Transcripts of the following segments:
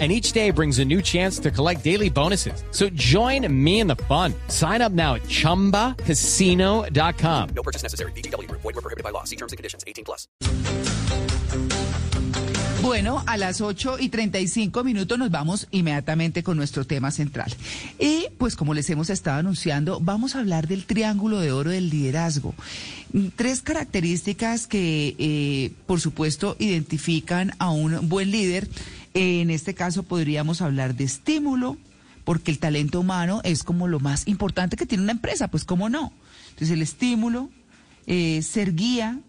and each day brings a new chance to collect daily bonuses. So join me in the fun. Sign up now at ChumbaCasino.com. No purchase necessary. BGW. Void were prohibited by law. See terms and conditions. 18 plus. Bueno, a las 8 y 35 minutos nos vamos inmediatamente con nuestro tema central. Y pues como les hemos estado anunciando, vamos a hablar del triángulo de oro del liderazgo. Tres características que, eh, por supuesto, identifican a un buen líder en este caso podríamos hablar de estímulo, porque el talento humano es como lo más importante que tiene una empresa, pues cómo no. Entonces el estímulo, eh, ser guía,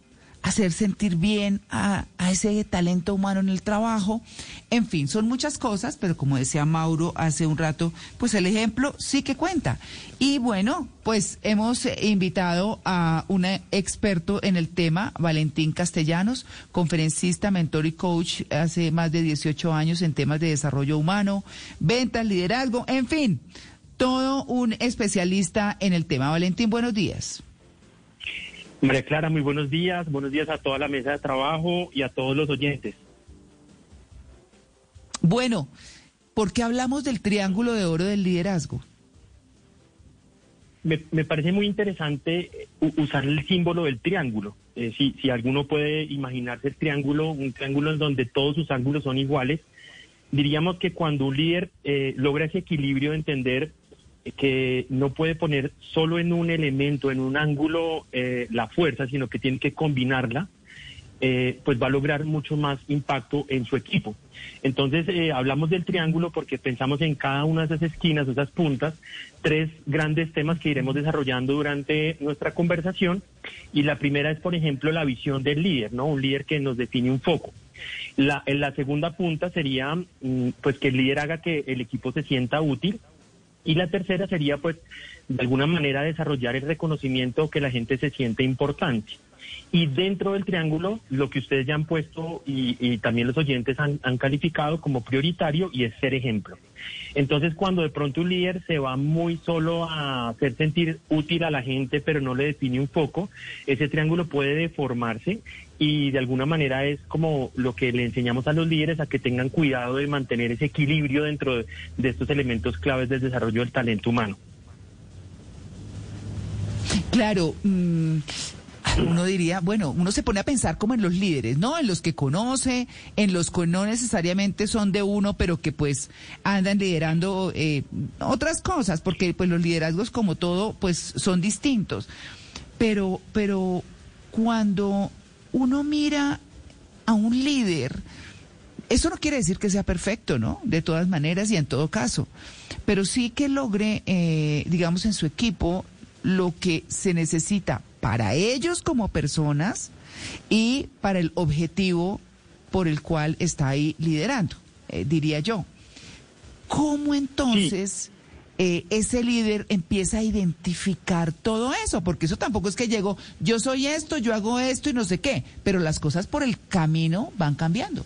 hacer sentir bien a, ese talento humano en el trabajo. En fin, son muchas cosas, pero como decía Mauro hace un rato, pues el ejemplo sí que cuenta. Y bueno, pues hemos invitado a un experto en el tema, Valentín Castellanos, conferencista, mentor y coach hace más de 18 años en temas de desarrollo humano, ventas, liderazgo, en fin, todo un especialista en el tema. Valentín, buenos días. María Clara, muy buenos días. Buenos días a toda la mesa de trabajo y a todos los oyentes. Bueno, ¿por qué hablamos del triángulo de oro del liderazgo? Me, parece muy interesante eh, usar el símbolo del triángulo. Eh, si, si alguno puede imaginarse el triángulo, un triángulo en donde todos sus ángulos son iguales, diríamos que cuando un líder eh, logra ese equilibrio de entender que no puede poner solo en un elemento, en un ángulo, eh, la fuerza, sino que tiene que combinarla, eh, pues va a lograr mucho más impacto en su equipo. Entonces, eh, hablamos del triángulo porque pensamos en cada una de esas esquinas, esas puntas, tres grandes temas que iremos desarrollando durante nuestra conversación. Y la primera es, por ejemplo, la visión del líder, ¿no? Un líder que nos define un foco. La, en la segunda punta sería, mm, pues, que el líder haga que el equipo se sienta útil y la tercera sería, pues, de alguna manera desarrollar el reconocimiento que la gente se siente importante. Y dentro del triángulo, lo que ustedes ya han puesto y, también los oyentes han, calificado como prioritario y es ser ejemplo. Entonces, cuando de pronto un líder se va muy solo a hacer sentir útil a la gente, pero no le define un foco, ese triángulo puede deformarse y de alguna manera es como lo que le enseñamos a los líderes a que tengan cuidado de mantener ese equilibrio dentro de, estos elementos claves del desarrollo del talento humano. Claro, mm, uno diría, bueno, uno se pone a pensar como en los líderes, ¿no? En los que conoce, en los que no necesariamente son de uno, pero que pues andan liderando eh, otras cosas, porque pues los liderazgos como todo, pues son distintos. Pero, pero cuando uno mira a un líder, eso no quiere decir que sea perfecto, ¿no? De todas maneras y en todo caso, pero sí que logre, eh, digamos, en su equipo lo que se necesita para ellos como personas y para el objetivo por el cual está ahí liderando, eh, diría yo. ¿Cómo entonces eh, ese líder empieza a identificar todo eso? Porque eso tampoco es que llego, yo soy esto, yo hago esto y no sé qué, pero las cosas por el camino van cambiando.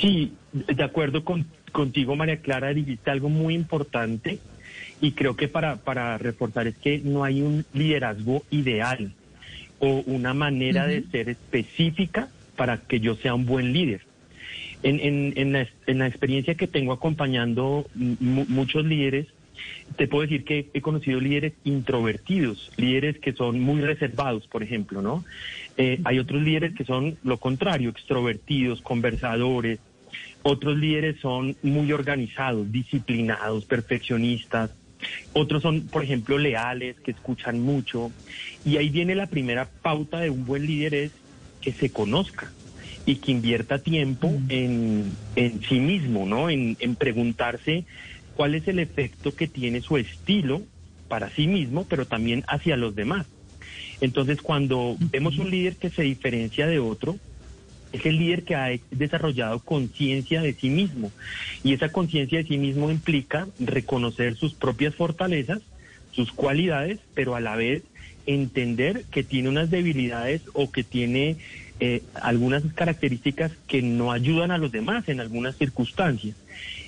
Sí, de acuerdo con, contigo, María Clara, dijiste algo muy importante y creo que para, para reforzar es que no hay un liderazgo ideal o una manera de ser específica para que yo sea un buen líder. En, en, en, la, en la, experiencia que tengo acompañando muchos líderes, te puedo decir que he conocido líderes introvertidos, líderes que son muy reservados, por ejemplo, ¿no? Eh, hay otros líderes que son lo contrario, extrovertidos, conversadores. Otros líderes son muy organizados, disciplinados, perfeccionistas. Otros son, por ejemplo, leales, que escuchan mucho. Y ahí viene la primera pauta de un buen líder es que se conozca y que invierta tiempo mm. en, en sí mismo, ¿no? En, en preguntarse cuál es el efecto que tiene su estilo para sí mismo, pero también hacia los demás. Entonces, cuando vemos un líder que se diferencia de otro, es el líder que ha desarrollado conciencia de sí mismo. Y esa conciencia de sí mismo implica reconocer sus propias fortalezas, sus cualidades, pero a la vez entender que tiene unas debilidades o que tiene eh, algunas características que no ayudan a los demás en algunas circunstancias.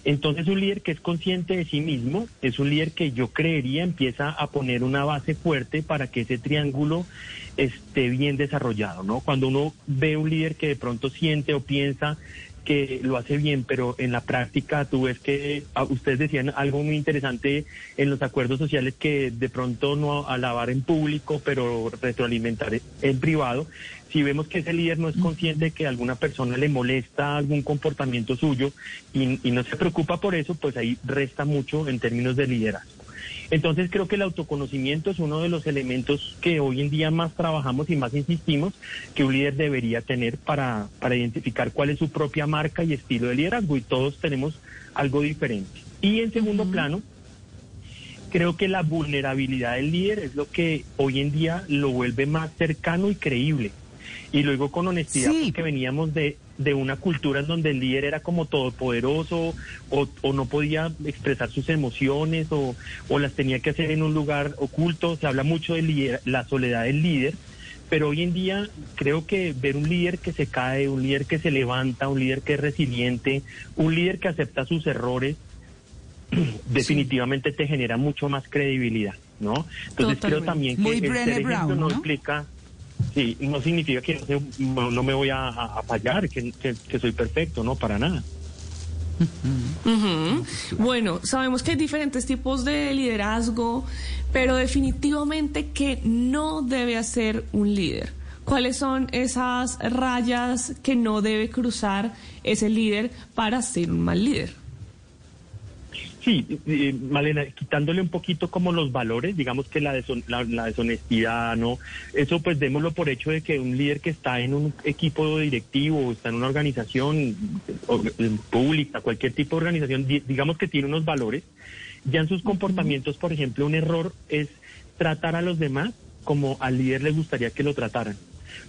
Entonces un líder que es consciente de sí mismo es un líder que yo creería empieza a poner una base fuerte para que ese triángulo esté bien desarrollado, ¿no? Cuando uno ve un líder que de pronto siente o piensa que lo hace bien, pero en la práctica tú ves que ah, ustedes decían algo muy interesante en los acuerdos sociales que de pronto no alabar en público, pero retroalimentar en privado. Si vemos que ese líder no es consciente de que a alguna persona le molesta algún comportamiento suyo y, y no se preocupa por eso, pues ahí resta mucho en términos de liderazgo. Entonces creo que el autoconocimiento es uno de los elementos que hoy en día más trabajamos y más insistimos que un líder debería tener para, para identificar cuál es su propia marca y estilo de liderazgo y todos tenemos algo diferente. Y en segundo plano, creo que la vulnerabilidad del líder es lo que hoy en día lo vuelve más cercano y creíble. Y luego con honestidad, Sí. porque veníamos de, de una cultura en donde el líder era como todopoderoso o, o no podía expresar sus emociones o, o las tenía que hacer en un lugar oculto. Se habla mucho de lider- la soledad del líder. Pero hoy en día creo que ver un líder que se cae, un líder que se levanta, un líder que es resiliente, un líder que acepta sus errores, definitivamente te genera mucho más credibilidad, ¿no? Entonces creo también que Muy el ser ejemplo Brown, no ¿no? implica, sí, no significa que no, se- no- no me voy a, a- a fallar, que, que- que soy perfecto, no, para nada. Bueno, sabemos que hay diferentes tipos de liderazgo, pero definitivamente que no debe hacer un líder. ¿Cuáles son esas rayas que no debe cruzar ese líder para ser un mal líder? Sí, eh, Malena, quitándole un poquito como los valores, digamos que la, deson- la, la deshonestidad, ¿no? Eso pues démoslo por hecho de que un líder que está en un equipo directivo o está en una organización eh, pública, cualquier tipo de organización, di- digamos que tiene unos valores, ya en sus comportamientos, por ejemplo, un error es tratar a los demás como al líder le gustaría que lo trataran.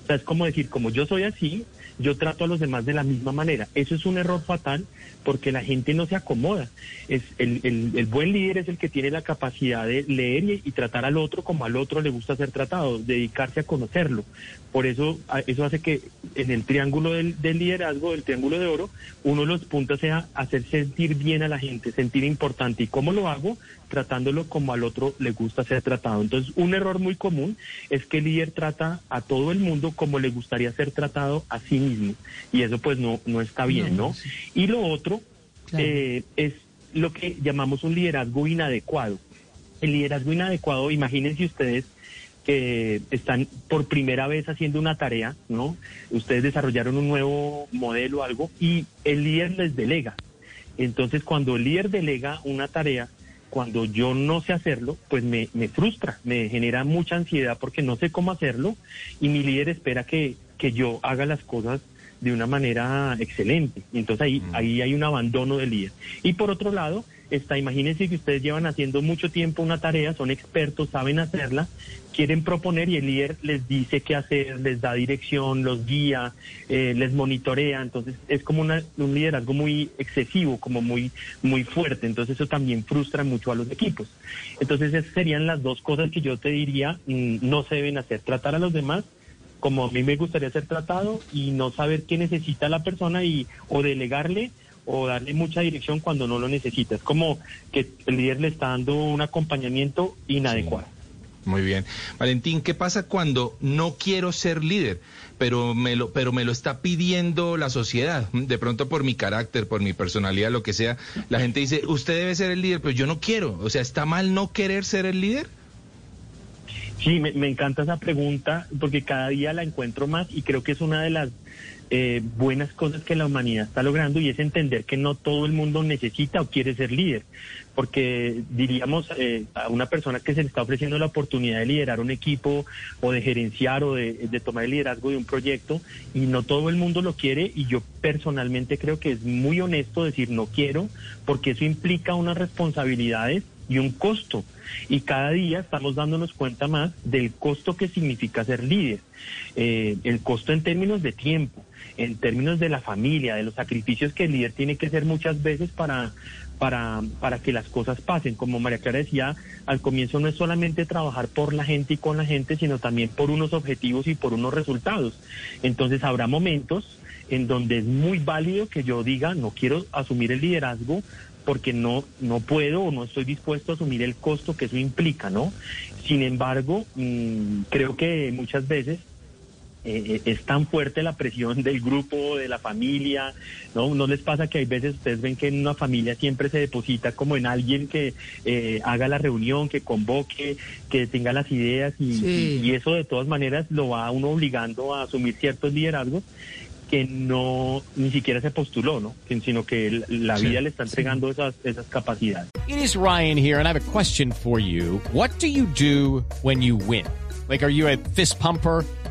O sea, es como decir, como yo soy así, yo trato a los demás de la misma manera. Eso es un error fatal porque la gente no se acomoda. Es el, buen líder es el que tiene la capacidad de leer y, tratar al otro como al otro le gusta ser tratado, dedicarse a conocerlo. Por eso eso hace que en el triángulo del, del liderazgo, del triángulo de oro, uno de los puntos sea hacer sentir bien a la gente, sentir importante. ¿Y cómo lo hago? Tratándolo como al otro le gusta ser tratado. Entonces, un error muy común es que el líder trata a todo el mundo como le gustaría ser tratado a sí mismo. Y eso pues no, no está bien, ¿no? Y lo otro Claro. eh, es lo que llamamos un liderazgo inadecuado. El liderazgo inadecuado, imagínense ustedes que están por primera vez haciendo una tarea, ¿no? Ustedes desarrollaron un nuevo modelo o algo y el líder les delega. Entonces, cuando el líder delega una tarea, cuando yo no sé hacerlo, pues me, me frustra, me genera mucha ansiedad porque no sé cómo hacerlo y mi líder espera que, que yo haga las cosas de una manera excelente. Y entonces ahí, ahí hay un abandono del líder. Y por otro lado, está, imagínense que ustedes llevan haciendo mucho tiempo una tarea, son expertos, saben hacerla, quieren proponer y el líder les dice qué hacer, les da dirección, los guía, eh, les monitorea. Entonces es como una- un liderazgo muy excesivo, como muy, muy fuerte. Entonces eso también frustra mucho a los equipos. Entonces esas serían las dos cosas que yo te diría, mm, no se deben hacer. Tratar a los demás como a mí me gustaría ser tratado y no saber qué necesita la persona y o delegarle o darle mucha dirección cuando no lo necesita. Es como que el líder le está dando un acompañamiento inadecuado. Muy bien. Valentín, ¿qué pasa cuando no quiero ser líder, pero me lo, pero me lo está pidiendo la sociedad? De pronto por mi carácter, por mi personalidad, lo que sea, la gente dice, usted debe ser el líder, pero yo no quiero. O sea, ¿está mal no querer ser el líder? Sí, me, encanta esa pregunta porque cada día la encuentro más y creo que es una de las eh, buenas cosas que la humanidad está logrando y es entender que no todo el mundo necesita o quiere ser líder. Porque diríamos eh, a una persona que se le está ofreciendo la oportunidad de liderar un equipo o de gerenciar o de tomar el liderazgo de un proyecto y no todo el mundo lo quiere y yo personalmente creo que es muy honesto decir no quiero porque eso implica unas responsabilidades y un costo. Y cada día estamos dándonos cuenta más del costo que significa ser líder. Eh, el costo en términos de tiempo, en términos de la familia, de los sacrificios que el líder tiene que hacer muchas veces para, para, para que las cosas pasen. Como María Clara decía, al comienzo no es solamente trabajar por la gente y con la gente, sino también por unos objetivos y por unos resultados. Entonces habrá momentos en donde es muy válido que yo diga, no quiero asumir el liderazgo porque no, no puedo o no estoy dispuesto a asumir el costo que eso implica, ¿no? Sin embargo, mm, creo que muchas veces eh, es tan fuerte la presión del grupo, de la familia, ¿no? ¿No les pasa que hay veces ustedes ven que en una familia siempre se deposita como en alguien que eh, haga la reunión, que convoque, que tenga las ideas y, Sí. y- y eso de todas maneras lo va a uno obligando a asumir ciertos liderazgos que no ni siquiera se postuló, ¿no? Sino que la vida le está entregando esas, esas capacidades. It is Ryan here, and I have a question for you. What do you do when you win? Like, are you a fist pumper?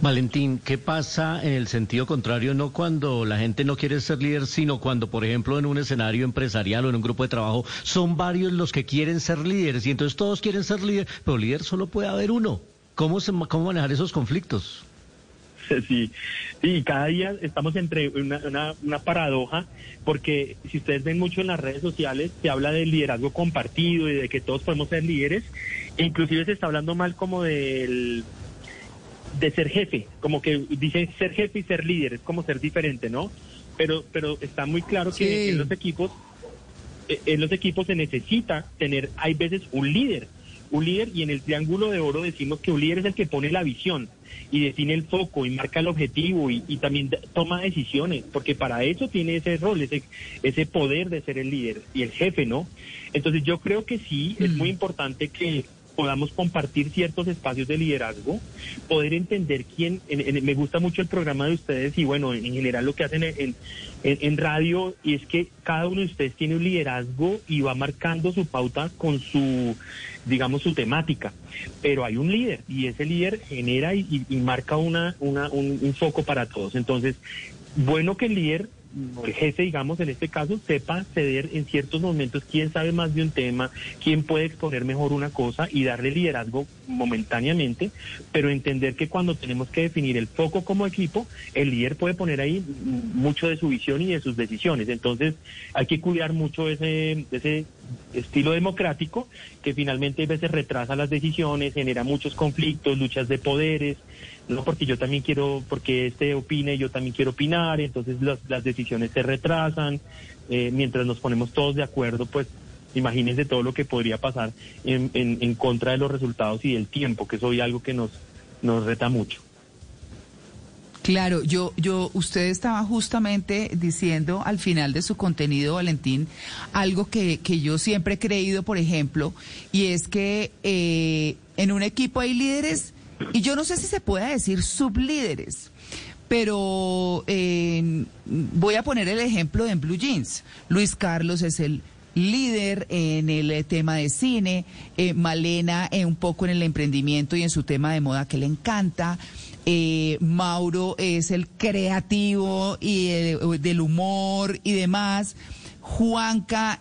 Valentín, ¿qué pasa en el sentido contrario? No cuando la gente no quiere ser líder, sino cuando, por ejemplo, en un escenario empresarial o en un grupo de trabajo, son varios los que quieren ser líderes y entonces todos quieren ser líder, pero líder solo puede haber uno. ¿Cómo, se, cómo manejar esos conflictos? Sí, sí, cada día estamos entre una, una, paradoja, porque si ustedes ven mucho en las redes sociales, se habla del liderazgo compartido y de que todos podemos ser líderes, e inclusive se está hablando mal como del de ser jefe, como que dicen ser jefe y ser líder, es como ser diferente, ¿no? Pero, pero está muy claro que en los equipos eh, en los equipos se necesita tener, hay veces un líder, un líder y en el triángulo de oro decimos que un líder es el que pone la visión y define el foco y marca el objetivo y, y también toma decisiones, porque para eso tiene ese rol, ese, ese poder de ser el líder y el jefe, ¿no? Entonces yo creo que sí, es muy importante que podamos compartir ciertos espacios de liderazgo, poder entender quién, en- en- me gusta mucho el programa de ustedes y bueno, en general lo que hacen en, en, radio y es que cada uno de ustedes tiene un liderazgo y va marcando su pauta con su, digamos, su temática, pero hay un líder y ese líder genera y, y- marca una, una, un, un foco para todos. Entonces, bueno que el líder el jefe, digamos, en este caso, sepa ceder en ciertos momentos quién sabe más de un tema, quién puede exponer mejor una cosa y darle liderazgo momentáneamente, pero entender que cuando tenemos que definir el foco como equipo, el líder puede poner ahí mucho de su visión y de sus decisiones. Entonces, hay que cuidar mucho ese, ese estilo democrático que finalmente a veces retrasa las decisiones, genera muchos conflictos, luchas de poderes, no porque yo también quiero, porque este opine, yo también quiero opinar, entonces las, las decisiones se retrasan, eh, mientras nos ponemos todos de acuerdo, pues imagínense todo lo que podría pasar en, en, en contra de los resultados y del tiempo, que es hoy algo que nos, nos reta mucho. Claro, yo, yo, usted estaba justamente diciendo al final de su contenido, Valentín, algo que, que yo siempre he creído, por ejemplo, y es que eh, en un equipo hay líderes, y yo no sé si se pueda decir sublíderes, pero eh, voy a poner el ejemplo en Blue Jeans. Luis Carlos es el líder en el eh, tema de cine, eh, Malena eh, un poco en el emprendimiento y en su tema de moda que le encanta. eh, Mauro es el creativo y del humor y demás. Juanca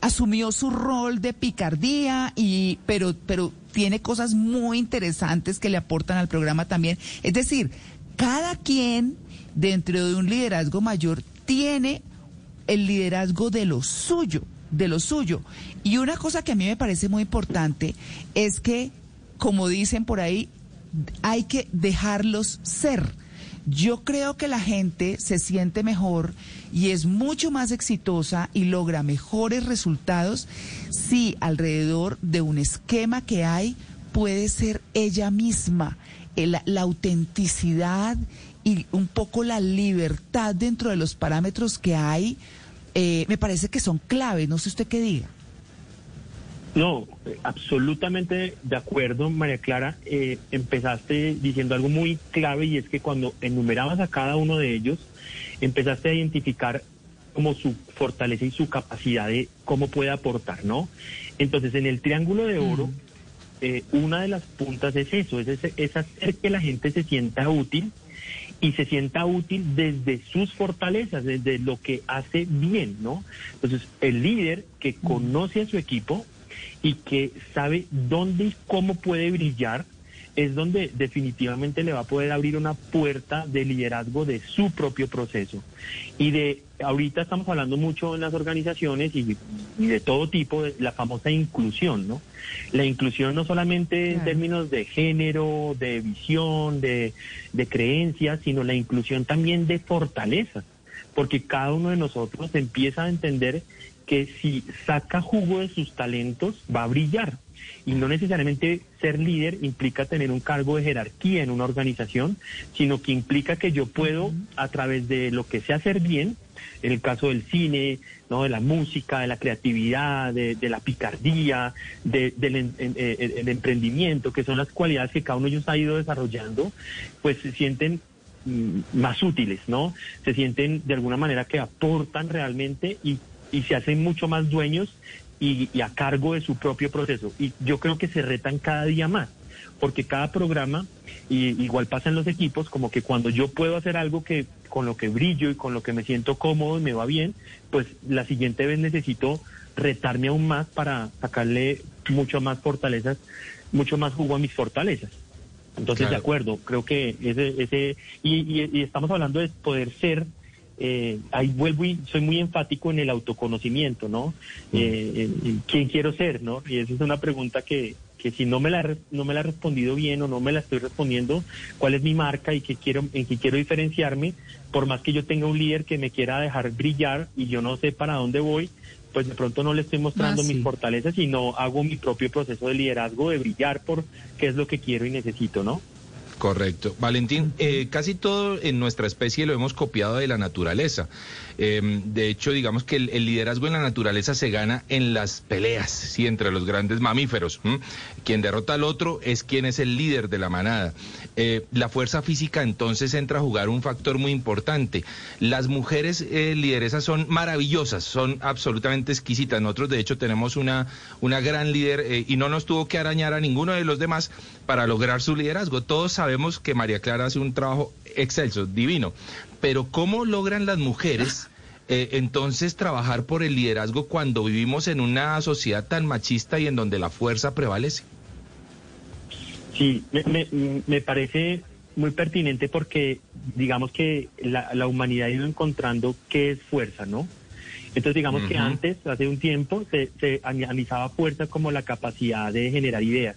asumió su rol de picardía y pero pero tiene cosas muy interesantes que le aportan al programa también. Es decir, cada quien dentro de un liderazgo mayor tiene el liderazgo de lo suyo, de lo suyo. Y una cosa que a mí me parece muy importante es que, como dicen por ahí, hay que dejarlos ser. Yo creo que la gente se siente mejor y es mucho más exitosa y logra mejores resultados si alrededor de un esquema que hay puede ser ella misma. El- la autenticidad y un poco la libertad dentro de los parámetros que hay, eh, me parece que son claves. No sé usted qué diga. No, absolutamente de acuerdo, María Clara. Eh, empezaste diciendo algo muy clave y es que cuando enumerabas a cada uno de ellos, empezaste a identificar como su fortaleza y su capacidad de cómo puede aportar, ¿no? Entonces, en el triángulo de oro, eh, una de las puntas es eso, es, ese- es hacer que la gente se sienta útil y se sienta útil desde sus fortalezas, desde lo que hace bien, ¿no? Entonces, el líder que conoce a su equipo y que sabe dónde y cómo puede brillar, es donde definitivamente le va a poder abrir una puerta de liderazgo de su propio proceso. Y de, ahorita estamos hablando mucho en las organizaciones y, y de todo tipo, de la famosa inclusión, ¿no? La inclusión no solamente en términos de género, de visión, de, de creencias, sino la inclusión también de fortalezas, porque cada uno de nosotros empieza a entender que si saca jugo de sus talentos, va a brillar. Y no necesariamente ser líder implica tener un cargo de jerarquía en una organización, sino que implica que yo puedo, a través de lo que sé hacer bien, en el caso del cine, no de la música, de la creatividad, de, de la picardía, de- del eh, emprendimiento, que son las cualidades que cada uno de ellos ha ido desarrollando, pues se sienten mm, más útiles, ¿no? Se sienten de alguna manera que aportan realmente y, y se hacen mucho más dueños y, y a cargo de su propio proceso. Y yo creo que se retan cada día más, porque cada programa, y igual pasa en los equipos, como que cuando yo puedo hacer algo que con lo que brillo y con lo que me siento cómodo y me va bien, pues la siguiente vez necesito retarme aún más para sacarle mucho más fortalezas, mucho más jugo a mis fortalezas. Entonces, Claro. de acuerdo, creo que ese, ese y, y- y estamos hablando de poder ser, eh, ahí vuelvo y soy muy enfático en el autoconocimiento, ¿no? Eh, en- en quién quiero ser, ¿no? Y esa es una pregunta que, que si no me la no me la he respondido bien o no me la estoy respondiendo, cuál es mi marca y qué quiero, en qué quiero diferenciarme, por más que yo tenga un líder que me quiera dejar brillar y yo no sé para dónde voy, pues de pronto no le estoy mostrando Ah, sí. mis fortalezas, sino hago mi propio proceso de liderazgo, de brillar por qué es lo que quiero y necesito, ¿no? Correcto. Valentín, eh, casi todo en nuestra especie lo hemos copiado de la naturaleza. Eh, de hecho, digamos que el, liderazgo en la naturaleza se gana en las peleas, sí, entre los grandes mamíferos. Quien derrota al otro es quien es el líder de la manada. Eh, la fuerza física entonces entra a jugar un factor muy importante. Las mujeres eh, lideresas son maravillosas, son absolutamente exquisitas. Nosotros, de hecho, tenemos una, una gran líder eh, y no nos tuvo que arañar a ninguno de los demás para lograr su liderazgo. Todos sabemos que María Clara hace un trabajo excelso, divino. Pero ¿cómo logran las mujeres eh, entonces trabajar por el liderazgo cuando vivimos en una sociedad tan machista y en donde la fuerza prevalece? Sí, me, me- me parece muy pertinente porque digamos que la, la humanidad ha ido encontrando qué es fuerza, ¿no? Entonces digamos que antes, hace un tiempo, se, se analizaba fuerza como la capacidad de generar ideas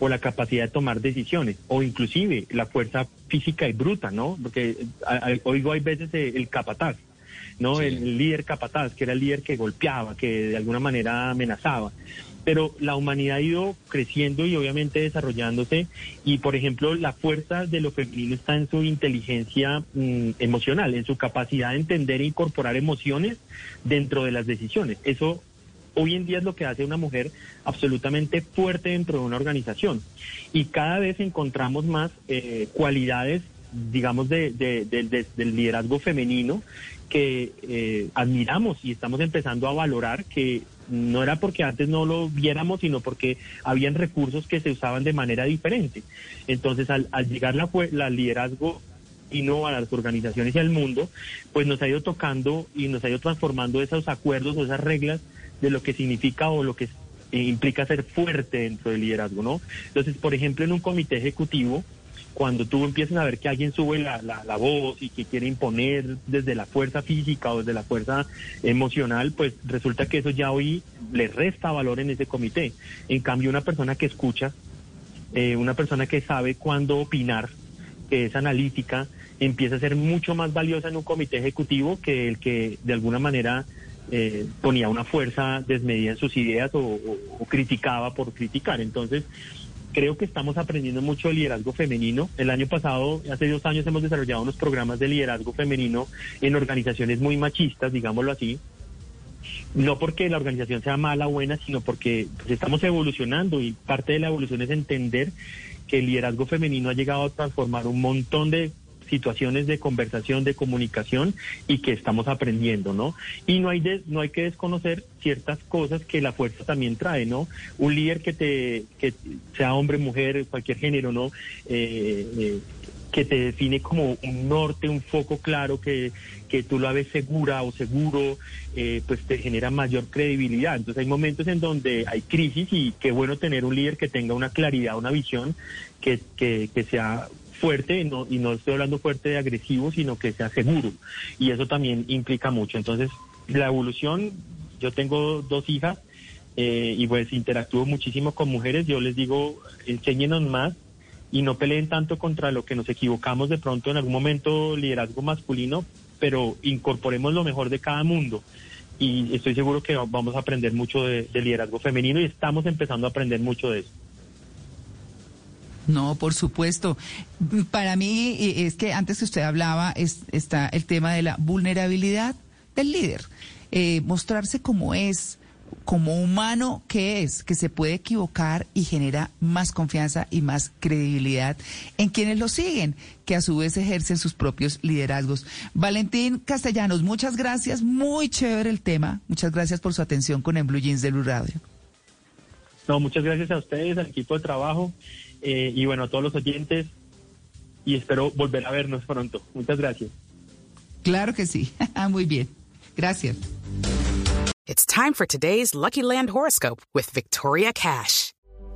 o la capacidad de tomar decisiones o inclusive la fuerza física y bruta, ¿no? Porque a- a- oigo hay veces eh, el capataz, ¿no? Sí. El, el líder capataz, que era el líder que golpeaba, que de alguna manera amenazaba. Pero la humanidad ha ido creciendo y obviamente desarrollándose y, por ejemplo, la fuerza de lo femenino está en su inteligencia mm, emocional, en su capacidad de entender e incorporar emociones dentro de las decisiones. Eso hoy en día es lo que hace una mujer absolutamente fuerte dentro de una organización. Y cada vez encontramos más eh, cualidades, digamos, de- de- de- de- del liderazgo femenino que eh, admiramos y estamos empezando a valorar que no era porque antes no lo viéramos, sino porque habían recursos que se usaban de manera diferente. Entonces, al, al llegar la, la liderazgo y no a las organizaciones y al mundo, pues nos ha ido tocando y nos ha ido transformando esos acuerdos o esas reglas de lo que significa o lo que eh, implica ser fuerte dentro del liderazgo, ¿no? Entonces, por ejemplo, en un comité ejecutivo, cuando tú empiezas a ver que alguien sube la, la, la voz y que quiere imponer desde la fuerza física o desde la fuerza emocional, pues resulta que eso ya hoy le resta valor en ese comité. En cambio, una persona que escucha, eh, una persona que sabe cuándo opinar, que es analítica, empieza a ser mucho más valiosa en un comité ejecutivo que el que de alguna manera eh, ponía una fuerza desmedida en sus ideas o, criticaba por criticar. Entonces, creo que estamos aprendiendo mucho de liderazgo femenino. El año pasado, hace dos años, hemos desarrollado unos programas de liderazgo femenino en organizaciones muy machistas, digámoslo así. no porque la organización sea mala o buena, sino porque pues, estamos evolucionando y parte de la evolución es entender que el liderazgo femenino ha llegado a transformar un montón de situaciones de conversación, de comunicación y que estamos aprendiendo, ¿no? Y no hay de- no hay que desconocer ciertas cosas que la fuerza también trae, ¿no? Un líder que te que sea hombre, mujer, cualquier género, ¿no? Eh, eh, que te define como un norte, un foco claro, que, que tú la ves segura o seguro, eh, pues te genera mayor credibilidad. Entonces hay momentos en donde hay crisis y qué bueno tener un líder que tenga una claridad, una visión, que, que, que sea fuerte, no, y no estoy hablando fuerte de agresivo, sino que sea seguro. Y eso también implica mucho. Entonces, la evolución, yo tengo dos hijas eh, y pues interactúo muchísimo con mujeres, yo les digo, enséñenos más y no peleen tanto contra lo que nos equivocamos de pronto en algún momento liderazgo masculino, pero incorporemos lo mejor de cada mundo. Y estoy seguro que vamos a aprender mucho de, de liderazgo femenino y estamos empezando a aprender mucho de eso. No, por supuesto. Para mí eh, es que antes que usted hablaba es, está el tema de la vulnerabilidad del líder. Eh, mostrarse como es, como humano que es, que se puede equivocar y genera más confianza y más credibilidad en quienes lo siguen, que a su vez ejercen sus propios liderazgos. Valentín Castellanos, muchas gracias, muy chévere el tema. Muchas gracias por su atención con el Blue Jeans de Blue Radio. No, muchas gracias a ustedes, al equipo de trabajo eh, y bueno, a todos los oyentes y espero volver a vernos pronto. Muchas gracias. Claro que sí, muy bien. Gracias. It's time for today's Lucky Land horoscope with Victoria Cash.